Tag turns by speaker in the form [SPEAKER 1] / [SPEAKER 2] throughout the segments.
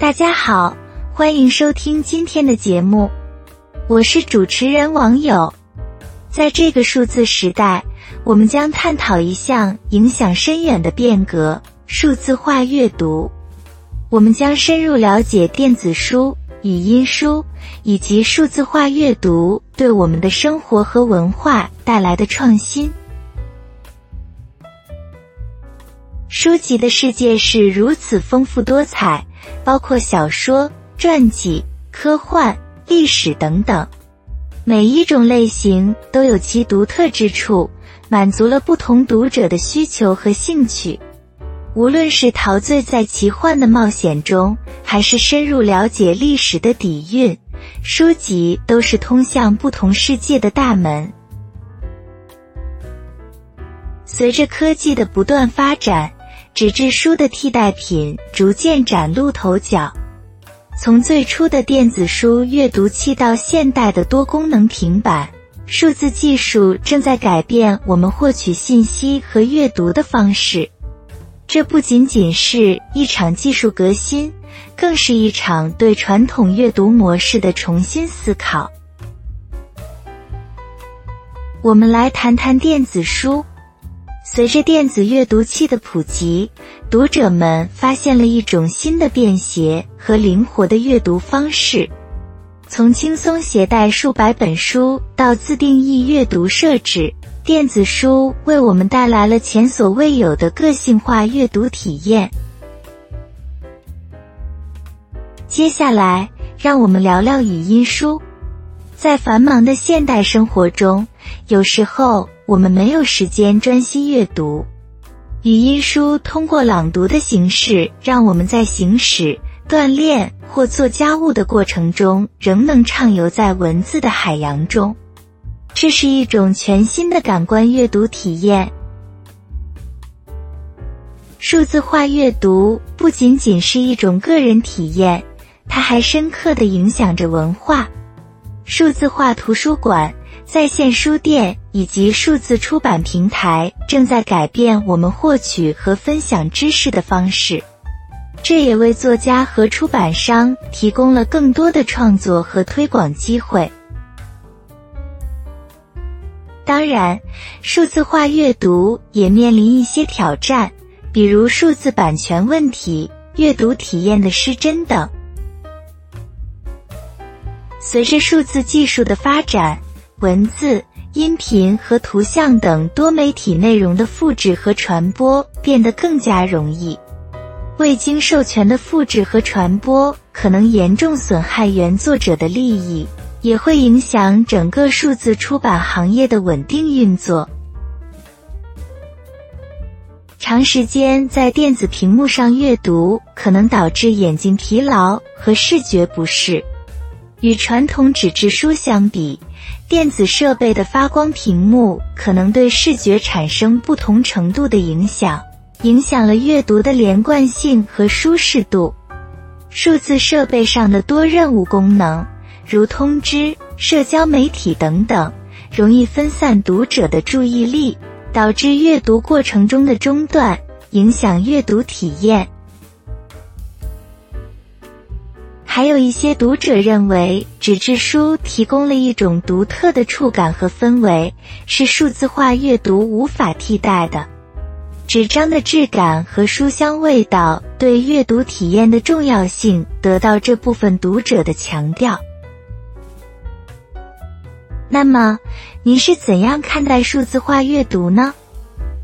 [SPEAKER 1] 大家好，欢迎收听今天的节目，我是主持人网友。在这个数字时代，我们将探讨一项影响深远的变革——数字化阅读。我们将深入了解电子书、语音书以及数字化阅读对我们的生活和文化带来的创新。书籍的世界是如此丰富多彩。包括小说、传记、科幻、历史等等，每一种类型都有其独特之处，满足了不同读者的需求和兴趣。无论是陶醉在奇幻的冒险中，还是深入了解历史的底蕴，书籍都是通向不同世界的大门。随着科技的不断发展。纸质书的替代品逐渐崭露头角，从最初的电子书阅读器到现代的多功能平板，数字技术正在改变我们获取信息和阅读的方式。这不仅仅是一场技术革新，更是一场对传统阅读模式的重新思考。我们来谈谈电子书。随着电子阅读器的普及，读者们发现了一种新的便携和灵活的阅读方式。从轻松携带数百本书到自定义阅读设置，电子书为我们带来了前所未有的个性化阅读体验。接下来，让我们聊聊语音书。在繁忙的现代生活中，有时候。我们没有时间专心阅读，语音书通过朗读的形式，让我们在行驶、锻炼或做家务的过程中，仍能畅游在文字的海洋中。这是一种全新的感官阅读体验。数字化阅读不仅仅是一种个人体验，它还深刻的影响着文化。数字化图书馆。在线书店以及数字出版平台正在改变我们获取和分享知识的方式，这也为作家和出版商提供了更多的创作和推广机会。当然，数字化阅读也面临一些挑战，比如数字版权问题、阅读体验的失真等。随着数字技术的发展，文字、音频和图像等多媒体内容的复制和传播变得更加容易。未经授权的复制和传播可能严重损害原作者的利益，也会影响整个数字出版行业的稳定运作。长时间在电子屏幕上阅读可能导致眼睛疲劳和视觉不适。与传统纸质书相比，电子设备的发光屏幕可能对视觉产生不同程度的影响，影响了阅读的连贯性和舒适度。数字设备上的多任务功能，如通知、社交媒体等等，容易分散读者的注意力，导致阅读过程中的中断，影响阅读体验。还有一些读者认为，纸质书提供了一种独特的触感和氛围，是数字化阅读无法替代的。纸张的质感和书香味道对阅读体验的重要性得到这部分读者的强调。那么，您是怎样看待数字化阅读呢？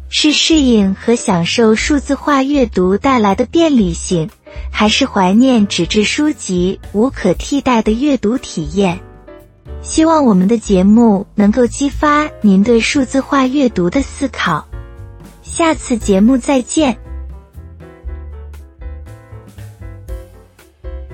[SPEAKER 1] 是适应和享受数字化阅读带来的便利性？还是怀念纸质书籍无可替代的阅读体验。希望我们的节目能够激发您对数字化阅读的思考。下次节目再见。